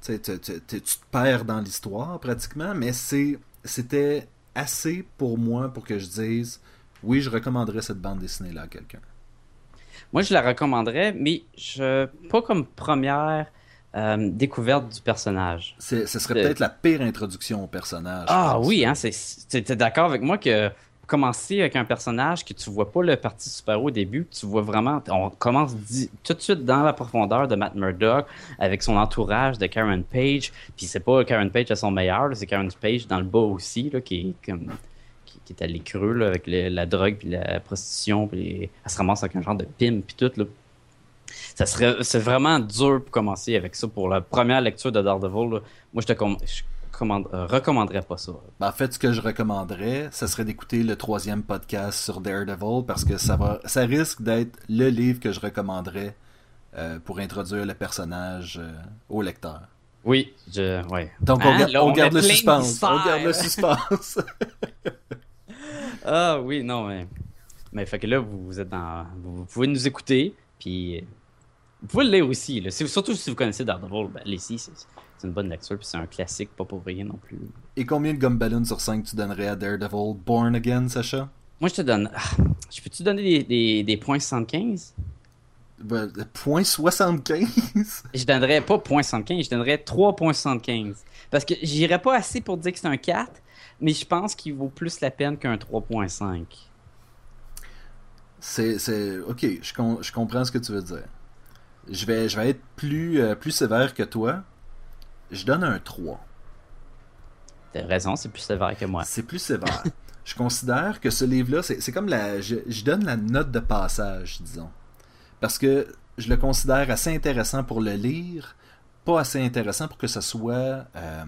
tu, te perds dans l'histoire pratiquement, mais c'était assez pour moi pour que je dise oui, je recommanderais cette bande dessinée-là à quelqu'un. Moi, je la recommanderais, mais je pas comme première euh, découverte du personnage. Ce serait peut-être la pire introduction au personnage. Ah oui, hein, tu es d'accord avec moi que commencer avec un personnage que tu vois pas le parti super au début, tu vois vraiment, on commence tout de suite dans la profondeur de Matt Murdock avec son entourage de Karen Page, puis c'est pas Karen Page à son meilleur, c'est Karen Page dans le bas aussi, là, qui est comme qui, est creux avec la drogue puis la prostitution, puis elle se ramasse avec un genre de pimp puis tout là. Ça serait, c'est vraiment dur pour commencer avec ça pour la première lecture de Daredevil. Moi, je te, euh, recommanderais pas ça. Ben, en fait, ce que je recommanderais, ce serait d'écouter le troisième podcast sur Daredevil parce que ça va, ça risque d'être le livre que je recommanderais euh, pour introduire le personnage euh, au lecteur. Oui, je, ouais. Donc on, hein, garde le suspense. On garde le suspense. ah oui, non, mais, mais fait que là, vous, êtes dans, vous, pouvez nous écouter, puis vous pouvez le lire aussi. Là. Surtout si vous connaissez Daredevil, ben, allez-y, c'est une bonne lecture, puis c'est un classique, pas pour rien non plus. Et combien de Gumballoon sur 5 tu donnerais à Daredevil? Born Again, Sacha? Moi, je te donne. Ah, je peux-tu donner des, des, points 75 ben, Point 75 (laughs) Je donnerais pas point 75, je donnerais 3.75. Parce que j'irais pas assez pour dire que c'est un 4, mais je pense qu'il vaut plus la peine qu'un 3.5. C'est. Ok, je, je comprends ce que tu veux dire. Je vais, je vais être plus, euh, plus sévère que toi je donne un 3. T'as raison, c'est plus sévère que moi. C'est plus sévère. (laughs) je considère que ce livre-là, c'est comme la. Je, donne la note de passage, disons. Parce que je le considère assez intéressant pour le lire, pas assez intéressant pour que ce soit. Euh,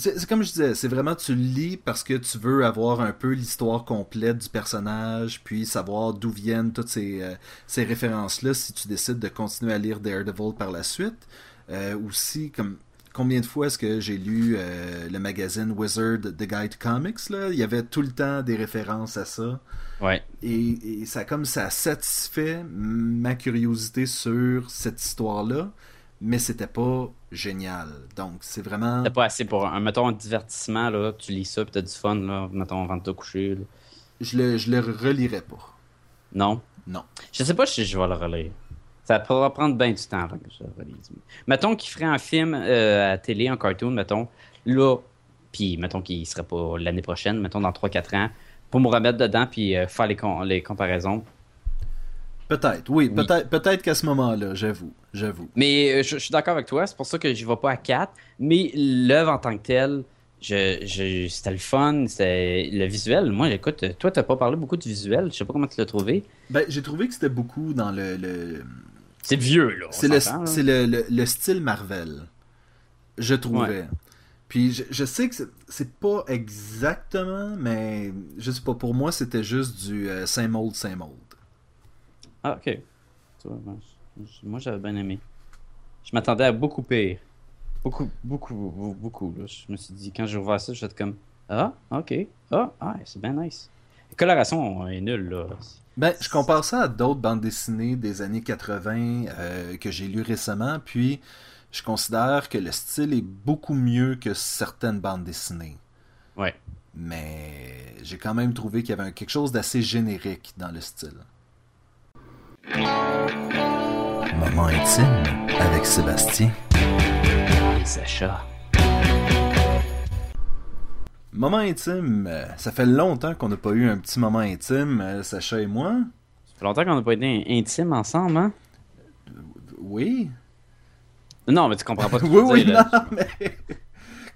c'est comme je disais, c'est vraiment tu lis parce que tu veux avoir un peu l'histoire complète du personnage, puis savoir d'où viennent toutes ces, euh, ces références-là si tu décides de continuer à lire Daredevil par la suite. Euh, aussi, comme combien de fois est-ce que j'ai lu euh, le magazine Wizard The Guide Comics là? Il y avait tout le temps des références à ça. Ouais. Et, et ça comme ça satisfait ma curiosité sur cette histoire-là mais c'était pas génial. Donc, c'est vraiment. C'était pas assez pour un, mettons, un divertissement, là. Tu lis ça, puis t'as du fun, là. Mettons, avant de te coucher. Je le, je le relirai pas. Non? Non. Je sais pas si je vais le relire. Ça pourra prendre bien du temps avant que je le relise. Mettons qu'il ferait un film euh, à télé, un cartoon, mettons, là, puis mettons qu'il serait pas l'année prochaine, mettons dans 3-4 ans, pour me remettre dedans, puis euh, faire les, les comparaisons. Peut-être, oui, peut-être peut qu'à ce moment-là, j'avoue, j'avoue. Mais euh, je, suis d'accord avec toi, c'est pour ça que je vais pas à 4, mais l'œuvre en tant que telle, je, c'était le fun, c'était le visuel. Moi, écoute, toi, t'as pas parlé beaucoup de visuel, je sais pas comment tu l'as trouvé. Ben, j'ai trouvé que c'était beaucoup dans le... C'est vieux, là. C'est le, le, le, style Marvel, je trouvais. Puis je, je sais que c'est- c'est pas exactement, mais je sais pas, pour moi c'était juste du euh, same old, same old. Ah, ok. Vois, moi, j'avais bien aimé. Je m'attendais à beaucoup pire. Beaucoup, beaucoup, beaucoup, beaucoup. là. Je me suis dit, quand j'ai ouvert ça, j'étais comme Ah, ok. Ah, ah c'est bien nice. La coloration est nulle, là. Ben, je compare ça à d'autres bandes dessinées des années 80 euh, que j'ai lues récemment, puis je considère que le style est beaucoup mieux que certaines bandes dessinées. Ouais. Mais j'ai quand même trouvé qu'il y avait quelque chose d'assez générique dans le style. Moment intime avec Sébastien. Et Sacha. Moment intime, euh, ça fait longtemps qu'on n'a pas eu un petit moment intime, euh, Sacha et moi. Ça fait longtemps qu'on n'a pas été intimes ensemble, hein? Oui. Non, mais tu comprends pas ce que (laughs) oui, oui, dire, là. non, mais... (laughs)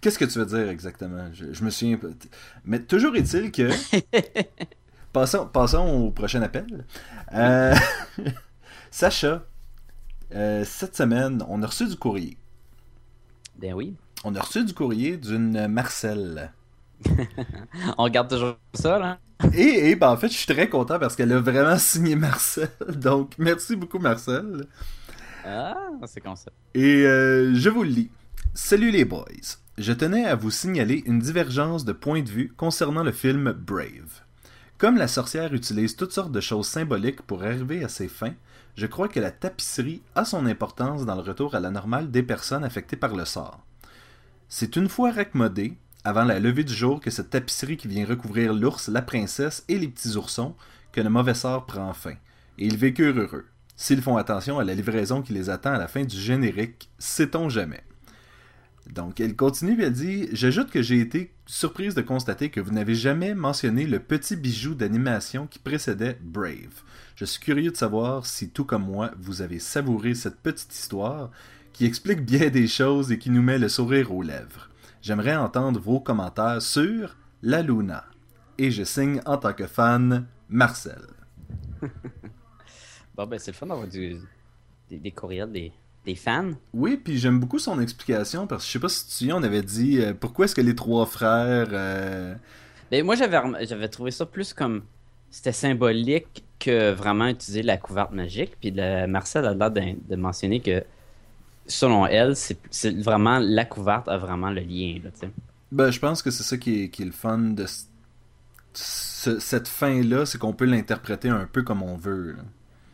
Qu'est-ce que tu veux dire exactement? Je, je me souviens pas. Mais toujours est-il que... (laughs) passons, passons au prochain appel. Euh, (laughs) Sacha, euh, cette semaine, on a reçu du courrier. Ben oui. On a reçu du courrier d'une Marcel. (laughs) On regarde toujours ça, là. Et, et ben, en fait, je suis très content parce qu'elle a vraiment (laughs) signé Marcel. Donc, merci beaucoup, Marcel. Ah, c'est comme ça. Et euh, je vous le lis. Salut les boys. Je tenais à vous signaler une divergence de point de vue concernant le film Brave. Comme la sorcière utilise toutes sortes de choses symboliques pour arriver à ses fins, je crois que la tapisserie a son importance dans le retour à la normale des personnes affectées par le sort. C'est une fois raccommodée, avant la levée du jour, que cette tapisserie qui vient recouvrir l'ours, la princesse et les petits oursons, que le mauvais sort prend fin. Et ils vécurent heureux. S'ils font attention à la livraison qui les attend à la fin du générique, sait-on jamais. Donc, elle continue et elle dit J'ajoute que j'ai été surprise de constater que vous n'avez jamais mentionné le petit bijou d'animation qui précédait Brave. Je suis curieux de savoir si, tout comme moi, vous avez savouré cette petite histoire qui explique bien des choses et qui nous met le sourire aux lèvres. J'aimerais entendre vos commentaires sur La Luna. Et je signe en tant que fan Marcel. (laughs) Bon, ben, c'est le fun d'avoir des, des courriels des, des fans. Oui, puis j'aime beaucoup son explication parce que je sais pas si tu te souviens, on avait dit euh, pourquoi est-ce que les trois frères. euh, Ben, moi, j'avais j'avais trouvé ça plus comme. C'était symbolique que vraiment utiliser la couverte magique. Puis la- Marcel a l'air de mentionner que, selon elle, c'est vraiment la couverte a vraiment le lien. Là. Ben, je pense que c'est ça qui est, qui est le fun de ce- cette fin-là, c'est qu'on peut l'interpréter un peu comme on veut. là.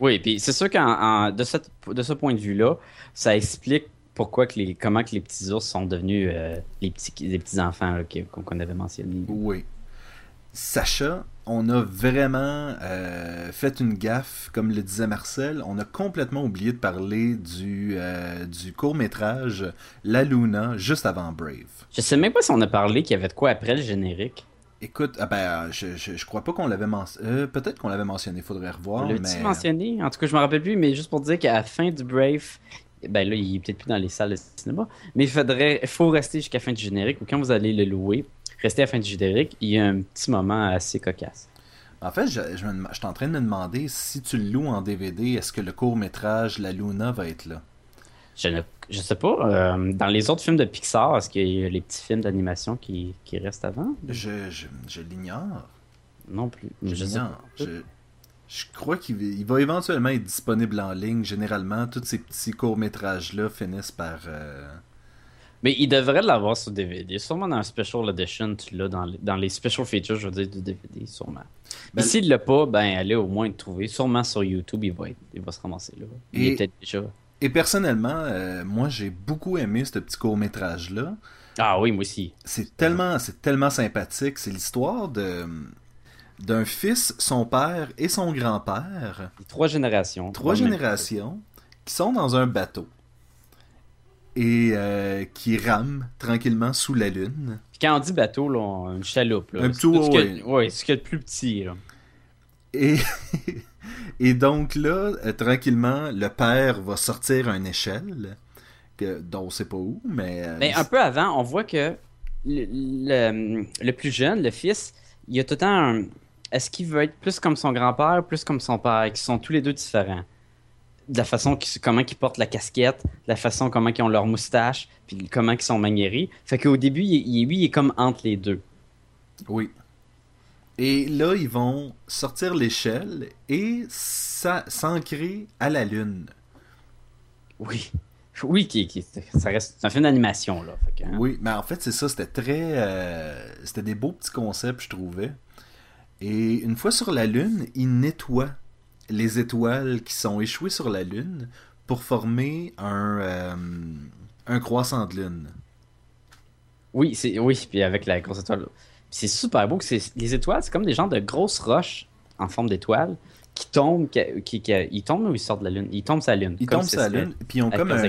Oui, puis c'est sûr que de, cette- de ce point de vue-là, ça explique pourquoi que les, comment que les petits ours sont devenus euh, les petits les petits enfants qu'on avait mentionné. Oui. Sacha, on a vraiment euh, fait une gaffe, comme le disait Marcel. On a complètement oublié de parler du, euh, du court-métrage La Luna juste avant Brave. Je sais même pas si on a parlé qu'il y avait de quoi après le générique. Écoute, ah ben, euh, je, je, je crois pas qu'on l'avait mentionné. Peut-être qu'on l'avait mentionné, faudrait revoir. On mais... l'a-tu mentionné? En tout cas, je me rappelle plus, mais juste pour dire qu'à la fin du Brave, ben là, il est peut-être plus dans les salles de cinéma, mais il faudrait, faut rester jusqu'à la fin du générique, ou quand vous allez le louer, rester à la fin du générique, il y a un petit moment assez cocasse. En fait, je, je, je suis en train de me demander si tu le loues en DVD, est-ce que le court-métrage La Luna va être là? Je ne je sais pas, euh, dans les autres films de Pixar, est-ce qu'il y a les petits films d'animation qui, qui restent avant? Je, je, je l'ignore. Non plus. Je Je l'ignore. crois qu'il va- il va éventuellement être disponible en ligne. Généralement, tous ces petits courts-métrages-là finissent par... euh, Mais il devrait l'avoir sur DVD. Sûrement dans un Special Edition, tu l'as dans, les- dans les Special Features, je veux dire, du DVD, sûrement. Ben- s'il l'a pas, ben allez au moins le trouver. Sûrement sur YouTube, il va, être, il va se ramasser là. Il Et- est peut-être déjà. Et personnellement, euh, moi, j'ai beaucoup aimé ce petit court-métrage-là. Ah oui, moi aussi. C'est tellement, c'est tellement sympathique. C'est l'histoire de d'un fils, son père et son grand-père, Trois générations. trois générations, qui sont dans un bateau et euh, qui rament tranquillement sous la lune. Puis quand on dit bateau, là, on- une chaloupe. Là. Un petit tout ce qu'il y a- ouais. ouais, c'est ce qu'il y a de plus petit. Là. Et, (laughs) et donc là, euh, tranquillement, le père va sortir une échelle, que, dont on sait pas où, mais... euh, Mais un peu avant, on voit que le, le- le plus jeune, le fils, il a tout le temps un... Est-ce qu'il veut être plus comme son grand-père, plus comme son père, qui sont tous les deux différents? de la façon qu'ils, comment ils portent la casquette, de la façon comment ils ont leur moustache, puis comment ils sont maniérés. Fait qu'au début, il, il- lui, il est comme entre les deux. Oui. Et là, ils vont sortir l'échelle et s'ancrer à la Lune. Oui. Oui, qui, qui- ça reste un film d'animation, là. Fait que, hein. Oui, mais en fait, c'est ça, c'était très. euh, c'était des beaux petits concepts, je trouvais. Et une fois sur la Lune, ils nettoient les étoiles qui sont échouées sur la Lune pour former un, euh, un croissant de Lune. Oui, c'est oui, puis avec la grosse étoile. C'est super beau les étoiles, c'est comme des genres de grosses roches en forme d'étoiles qui tombent, qui, qui, qui- ils tombent ou ils sortent de la lune? Ils tombent la lune. Ils tombent serait Lune, puis ils ont comme un,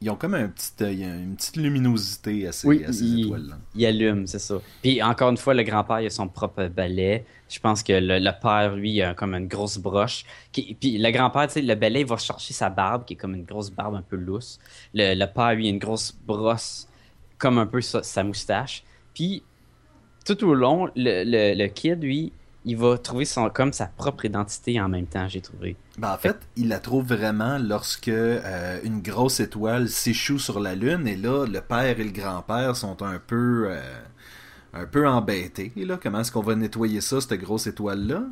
ils ont comme un petit, euh, une petite luminosité à ces, Oui, à ces il- étoiles-là. Il allume, c'est ça. Puis encore une fois, le grand-père, il a son propre balai. Je pense que le, le père, lui, il a comme une grosse broche. Qui- puis le grand-père, tu sais, le balai, il va chercher sa barbe, qui est comme une grosse barbe un peu lousse. Le, le père, lui, a une grosse brosse, comme un peu sa, sa moustache. Puis tout au long, le, kid, lui, il va trouver son, comme sa propre identité en même temps, j'ai trouvé. Ben, en fait, il la trouve vraiment lorsque euh, une grosse étoile s'échoue sur la Lune et là, le père et le grand-père sont un peu, euh, un peu embêtés. Là. Comment est-ce qu'on va nettoyer ça, cette grosse étoile-là?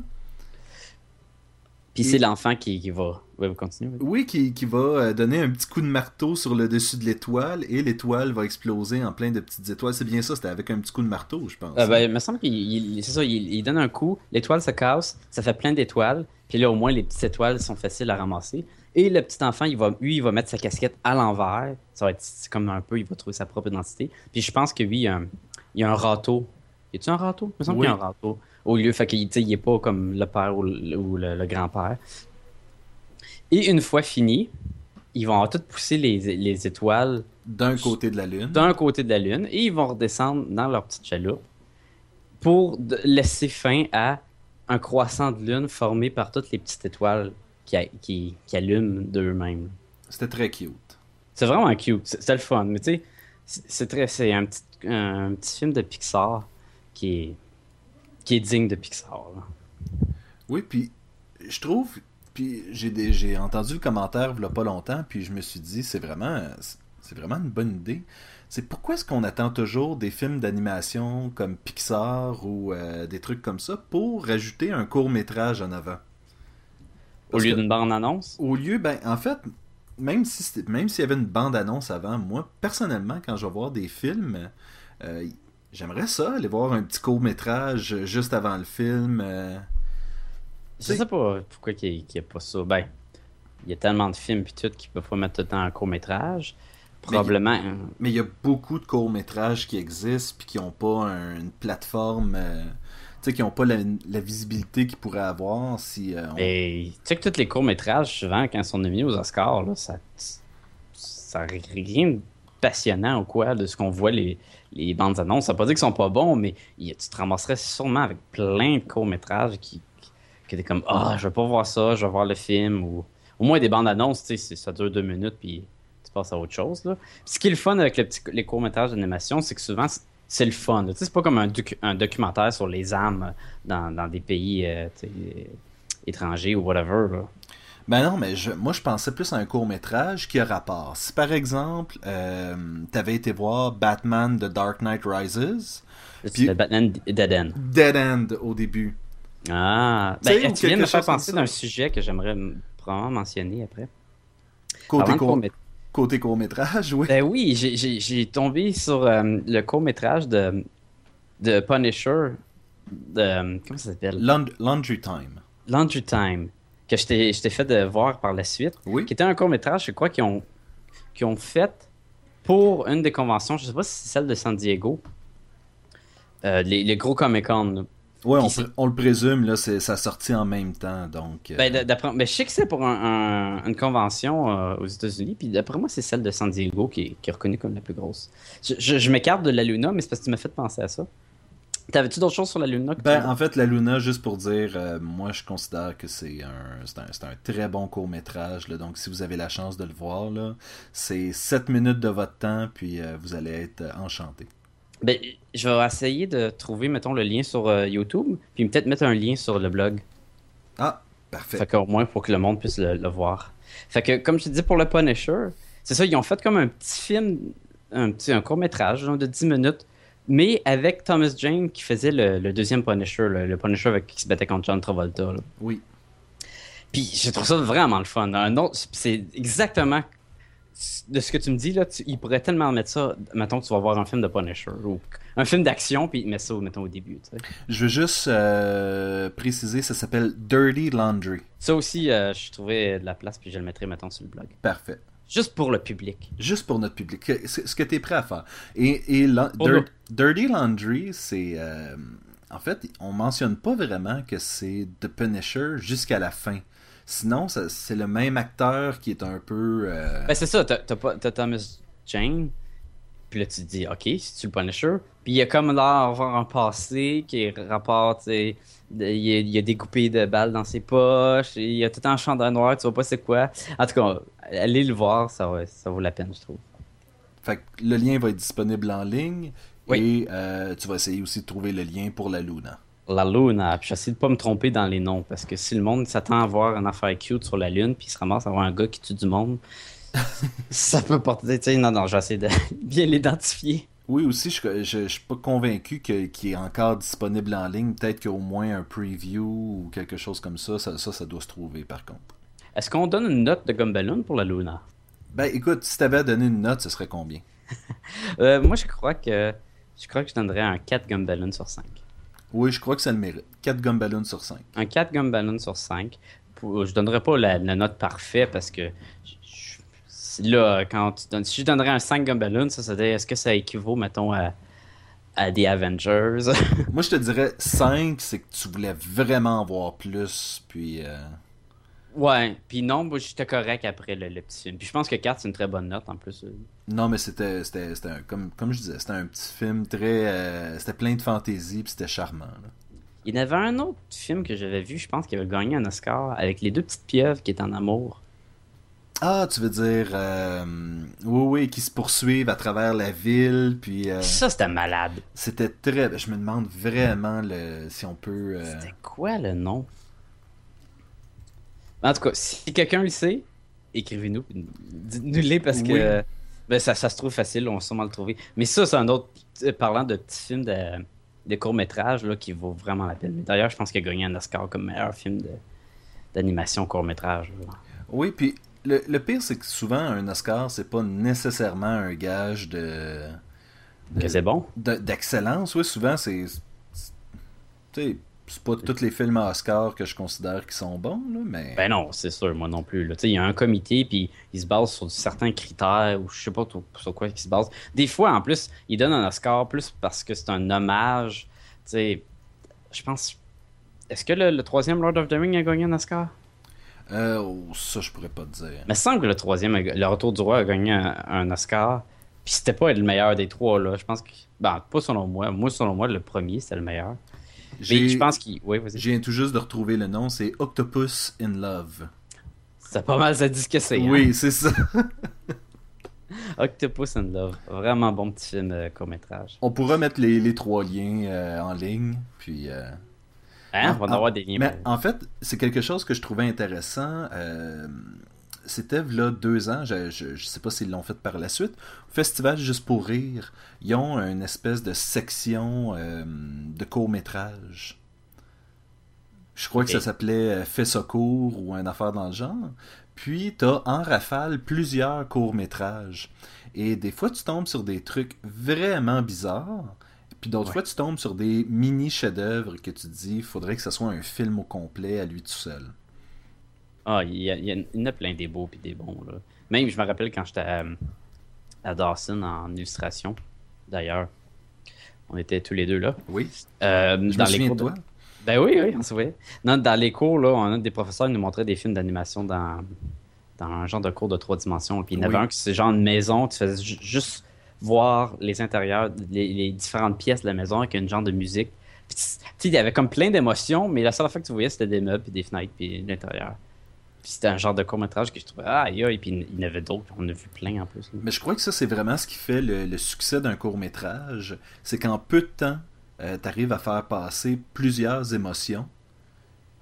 Puis c'est l'enfant qui, qui va... Ouais, vous continuez. oui. Oui, qui, qui va euh, donner un petit coup de marteau sur le dessus de l'étoile et l'étoile va exploser en plein de petites étoiles. C'est bien ça, c'était avec un petit coup de marteau, je pense. Ah ben, il me semble qu'il il- c'est ça, il, il donne un coup, l'étoile se casse, ça fait plein d'étoiles, puis là au moins les petites étoiles sont faciles à ramasser. Et le petit enfant, il va, lui, il va mettre sa casquette à l'envers. Ça va être comme un peu, il va trouver sa propre identité. Puis je pense que lui, il y a un, il y a un râteau. Y a-tu un râteau? Il me semble Oui. qu'il y a un râteau. Au lieu, fait qu'il tu sais, il est pas comme le père ou le, ou le- le grand-père. Et une fois fini, ils vont toutes poussé les, les étoiles D'un côté de la Lune. d'un côté de la Lune et ils vont redescendre dans leur petite chaloupe pour laisser fin à un croissant de Lune formé par toutes les petites étoiles qui, qui, qui allument d'eux-mêmes. C'était très cute. C'est vraiment cute, c'est c'est le fun, mais tu sais, c'est c'est très, c'est un petit, un petit film de Pixar qui est, qui est digne de Pixar. là. Oui, puis je trouve, puis j'ai entendu le commentaire il y a pas longtemps, puis je me suis dit, c'est vraiment, c'est vraiment une bonne idée. C'est pourquoi est-ce qu'on attend toujours des films d'animation comme Pixar ou euh, des trucs comme ça pour rajouter un court métrage en avant? Au lieu d'une bande-annonce? Au lieu, ben, en fait, même si même s'il y avait une bande-annonce avant, moi, personnellement, quand je vais voir des films, euh, j'aimerais ça, aller voir un petit court-métrage juste avant le film. euh. Je C'est- sais pas pourquoi il n'y a pas ça. Ben, il y a tellement de films puis tout qu'ils peuvent pas mettre tout le temps un court-métrage. Probablement. hein. Mais il y a beaucoup de courts-métrages qui existent puis qui n'ont pas un- une plateforme, euh, tu sais, qui n'ont pas la, la visibilité qu'ils pourraient avoir si euh, on- Et tu sais que tous les courts-métrages, souvent, quand ils sont nominés aux Oscars, là, ça, ça n'a rien de passionnant ou quoi de ce qu'on voit les, les bandes annonces. Ça veut pas dire qu'ils sont pas bons, mais tu te ramasserais sûrement avec plein de courts-métrages qui, que t'es comme Ah, je vais pas voir ça, je vais voir le film. Ou au moins des bandes annonces, ça dure deux minutes puis tu passes à autre chose. Là. Ce qui est le fun avec le petit- les courts-métrages d'animation, c'est que souvent c'est- le fun. Tu sais, c'est pas comme un, docu- un documentaire sur les âmes dans, dans des pays euh, étrangers ou whatever. là. Ben non, mais je, moi je pensais plus à un court métrage qui a rapport. Si par exemple, euh, t'avais été voir Batman The Dark Knight Rises, Puis- Batman Dead End. Dead End au début. Ah, ben, tu viens de me faire penser d'un sujet que j'aimerais probablement mentionner après? Côté, court, court-métrage. côté court métrage, oui. Ben oui, j'ai- tombé sur euh, le court-métrage de, de Punisher. De, comment ça s'appelle? Laund- Laundry Time. Laundry Time. Que je t'ai je t'ai fait de voir par la suite. Oui. Qui était un court-métrage, je crois, qu'ils ont, qu'ils ont fait pour une des conventions. Je sais pas si c'est celle de San Diego. Euh, les, les gros Comic-Con. Ouais, on, on le présume, là, c'est ça sorti en même temps, donc... euh, Ben, d'après, ben, je sais que c'est pour un- un- une convention euh, aux États-Unis, puis d'après moi, c'est celle de San Diego qui est, qui est reconnue comme la plus grosse. Je, je- je m'écarte de la Luna, mais c'est parce que tu m'as fait penser à ça. T'avais-tu d'autres choses sur la Luna? que tu Ben, en fait, la Luna, juste pour dire, euh, moi, je considère que c'est un, un, un très bon court-métrage. Donc, si vous avez la chance de le voir, c'est 7 minutes de votre temps, puis euh, vous allez être euh, enchanté. Ben, je vais essayer de trouver, mettons, le lien sur euh, YouTube, puis peut-être mettre un lien sur le blog. Ah, Parfait. Fait qu'au moins pour que le monde puisse le, le voir. Fait que, comme je te dis pour le Punisher, c'est ça, ils ont fait comme un petit film, un petit un court-métrage de 10 minutes, mais avec Thomas Jane qui faisait le, le deuxième Punisher, le, le Punisher avec, qui se battait contre John Travolta. là. Oui. Puis je trouve ça vraiment le fun. Un autre, c'est exactement de ce que tu me dis là. Tu, il pourrait tellement mettre ça. Mettons que tu vas voir un film de Punisher ou un film d'action, puis il met ça, mettons au début. tu sais. Je veux juste euh, préciser, ça s'appelle Dirty Laundry. Ça aussi, euh, je trouvais de la place, puis je le mettrai mettons sur le blog. Parfait. Juste pour le public. Juste pour notre public. Ce ce que tu es prêt à faire. Et, et la- Pour Dir- nous. Dirty Laundry, c'est. euh, en fait, on mentionne pas vraiment que c'est The Punisher jusqu'à la fin. Sinon, c'est le même acteur qui est un peu. euh, Ben c'est ça, t'as t'as pas- t'as Thomas Jane, puis là tu te dis, ok, c'est-tu le Punisher? Puis il y a comme l'air d'avoir un passé qui rapporte, tu il y, a, a des coupées de balles dans ses poches, il y a tout un chandail noir, tu vois pas c'est quoi. En tout cas, allez le voir, ça, ça vaut la peine, je trouve. Fait que le lien va être disponible en ligne. Oui. Et euh, tu vas essayer aussi de trouver le lien pour la Luna. La Luna, puis j'essaie de pas me tromper dans les noms, parce que si le monde s'attend à voir une affaire cute sur la Lune, puis il se ramasse à voir un gars qui tue du monde, (laughs) ça peut porter, tu non, non, j'essaie de (laughs) bien l'identifier. Oui, aussi, je, je suis pas convaincu qu'il est encore disponible en ligne. Peut-être qu'au moins un preview ou quelque chose comme ça, ça, ça, ça doit se trouver par contre. Est-ce qu'on donne une note de Gumballoon pour la Luna? Ben écoute, si t'avais à donner une note, ce serait combien? (laughs) Euh, moi, je crois que je crois que je donnerais un 4 Gumballoon sur 5. Oui, je crois que ça le mérite. 4 gumballoons sur 5. Un 4 Gumballoon sur 5. Pour- je donnerais pas la, la note parfaite parce que je- là, quand tu donnes, si je donnerais un 5 Gumballoon, ça serait est-ce que ça équivaut, mettons, à, à des Avengers? (laughs) Moi, je te dirais 5, c'est que tu voulais vraiment en voir plus, puis... euh, ouais, puis non, moi, j'étais correct après le, le petit film. Puis je pense que 4, c'est une très bonne note en plus. Non, mais c'était, c'était, c'était un- comme, comme je disais, c'était un petit film très... euh, c'était plein de fantaisie, puis c'était charmant. là. Il y en avait un autre film que j'avais vu, je pense, qui avait gagné un Oscar avec les deux petites pieuvres qui étaient en amour. Ah, tu veux dire... euh, oui, oui, qui se poursuivent à travers la ville, puis... euh, Ça, c'était malade. c'était très... Je me demande vraiment le, si on peut... euh, C'était quoi le nom? En tout cas, si quelqu'un le sait, écrivez-nous. Dites-nous-les parce que ben, ça, ça se trouve facile, on va sûrement le trouver. Mais ça, c'est un autre. euh, Parlant de petits films de, de court-métrage là, qui vaut vraiment la peine. D'ailleurs, je pense qu'il a gagné un Oscar comme meilleur film d'animation court-métrage. Oui, puis le, le pire, c'est que souvent, un Oscar, c'est pas nécessairement un gage de... de- Que c'est bon. de- d'excellence. Oui, souvent, c'est... Tu sais, c'est pas tous les films à Oscar que je considère qui sont bons, là, mais... Ben non, c'est sûr, moi non plus. là. Tu sais, Il y a un comité, puis il se base sur certains critères, ou je sais pas sur quoi il se base. Des fois, en plus, il donne un Oscar plus parce que c'est un hommage. Tu sais, je pense. Est-ce que le, le troisième Lord of the Rings a gagné un Oscar? Euh, oh, ça, je pourrais pas te dire. Il me semble que le troisième, le Retour du Roi, a gagné un, un Oscar. Puis c'était pas le meilleur des trois, là. Je pense que. Ben, pas selon moi. Moi, selon moi, le premier, c'était le meilleur. Mais je pense qu'il. Oui, vas-y. Je viens tout juste de retrouver le nom, c'est Octopus in Love. C'est pas mal, ça dit ce que c'est. hein? Oui, c'est ça. (laughs) Octopus and Love. Vraiment bon petit film euh, court-métrage. On pourra mettre les, les trois liens euh, en ligne, puis... euh, Hein? Ah, On va en ah, avoir des liens. Mais en fait, c'est quelque chose que je trouvais intéressant. euh, C'était là deux ans, je, je, je sais pas s'ils l'ont fait par la suite. Festival Juste pour Rire, ils ont une espèce de section euh, de court-métrage. Je crois que ça s'appelait euh, Fait secours ou une affaire dans le genre. Puis t'as en rafale plusieurs courts-métrages. Et des fois, tu tombes sur des trucs vraiment bizarres. Puis d'autres Ouais. fois, tu tombes sur des mini chefs-d'œuvre que tu te dis, il faudrait que ce soit un film au complet à lui tout seul. Ah, il y, a, a- en a plein des beaux puis des bons. Là. Même, je me rappelle quand j'étais à, à Dawson en illustration, d'ailleurs. On était tous les deux là. Oui, Euh, je me souviens de toi. Ben oui, oui, on se voyait. Non, dans les cours, là, on a des professeurs qui nous montraient des films d'animation dans, dans un genre de cours de trois dimensions. Puis il y en avait Oui. un qui c'est genre une maison, tu faisais ju- juste voir les intérieurs, les, différentes pièces de la maison avec une genre de musique. Il y avait comme plein d'émotions, mais la seule fois que tu voyais, c'était des meubles, des fenêtres, puis l'intérieur. Puis c'était un genre de court-métrage que je trouvais, ah, aïe, aïe, puis il y en avait d'autres, on a vu plein en plus. Mais je crois que ça, c'est vraiment ce qui fait le, succès d'un court-métrage. C'est qu'en peu de temps, tu arrives à faire passer plusieurs émotions.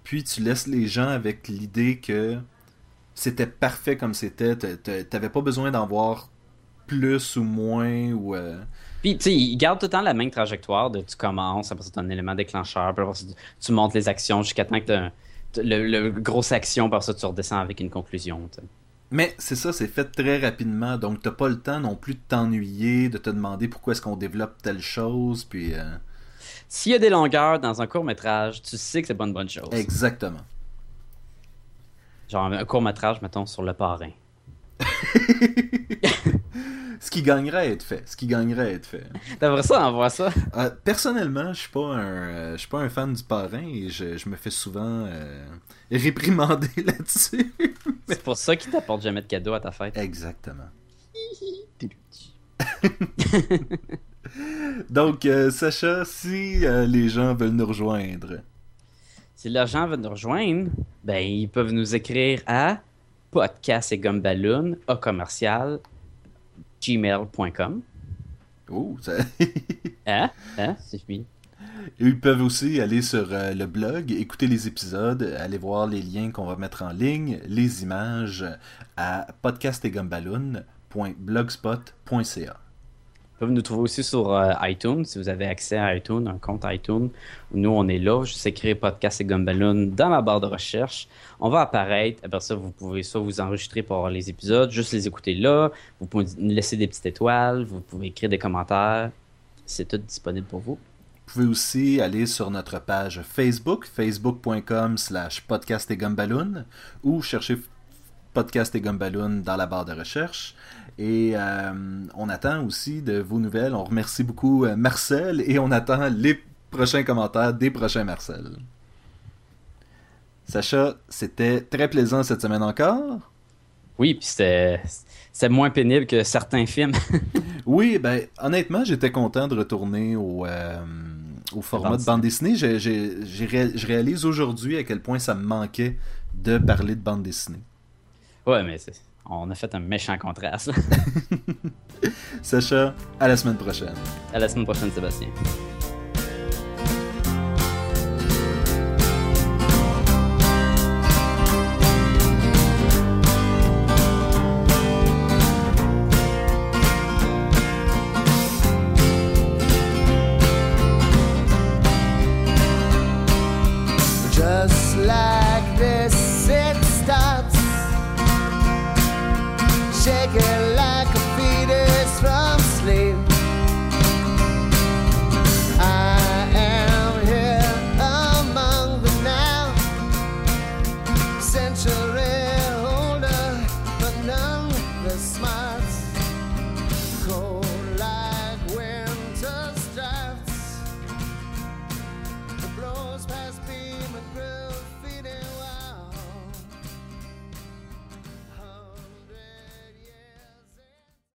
puis tu laisses les gens avec l'idée que c'était parfait comme c'était, t'avais pas besoin d'en voir plus ou moins ou euh, puis, tu sais, il garde tout le temps la même trajectoire de tu commences, après as un élément déclencheur, puis après tu montes les actions jusqu'à temps que tu le, le grosse action, après ça, tu redescends avec une conclusion. Mais c'est ça, c'est fait très rapidement, donc t'as pas le temps non plus de t'ennuyer, de te demander pourquoi est-ce qu'on développe telle chose, puis... Euh, S'il y a des longueurs dans un court-métrage, tu sais que c'est pas une bonne chose. Exactement. Genre un court-métrage, mettons, sur le parrain. (laughs) ce qui gagnerait à être fait. Ce qui gagnerait à être fait. T'aimerais ça voit ça? Euh, personnellement, je suis pas un euh, je suis pas un fan du parrain et je, me fais souvent euh, réprimander (laughs) là-dessus. C'est pour ça qu'il t'apporte jamais de cadeau à ta fête. Exactement. (laughs) Donc, Sacha, si les gens veulent nous rejoindre. Si les gens veulent nous rejoindre, ben ils peuvent nous écrire à podcast et gumballoon au commercial gmail.com. Oh, ça... (laughs) hein? Hein? C'est fini. Ils peuvent aussi aller sur euh, le blog, écouter les épisodes, aller voir les liens qu'on va mettre en ligne, les images à podcastetgumballoon.blogspot.ca. Vous pouvez nous trouver aussi sur euh, iTunes, si vous avez accès à iTunes, un compte iTunes. Nous, on est là. Juste écrire podcast et Gumballoon dans la barre de recherche. On va apparaître. Après ça, vous pouvez soit vous enregistrer pour les épisodes, juste les écouter là. Vous pouvez nous laisser des petites étoiles. Vous pouvez écrire des commentaires. C'est tout disponible pour vous. Vous pouvez aussi aller sur notre page Facebook, facebook.com slash podcast et Gumballoon, ou chercher podcast et Gumballoon dans la barre de recherche. Et euh, on attend aussi de vos nouvelles. On remercie beaucoup euh, Marcel et on attend les prochains commentaires des prochains Marcel. Sacha, c'était très plaisant cette semaine encore. Oui, puis c'était moins pénible que certains films. (laughs) oui, ben honnêtement, j'étais content de retourner au, euh, au format de bande dessinée. je réalise aujourd'hui à quel point ça me manquait de parler de bande dessinée. Ouais, mais c'est on a fait un méchant contraste. (laughs) Sacha, à la semaine prochaine. À la semaine prochaine, Sébastien.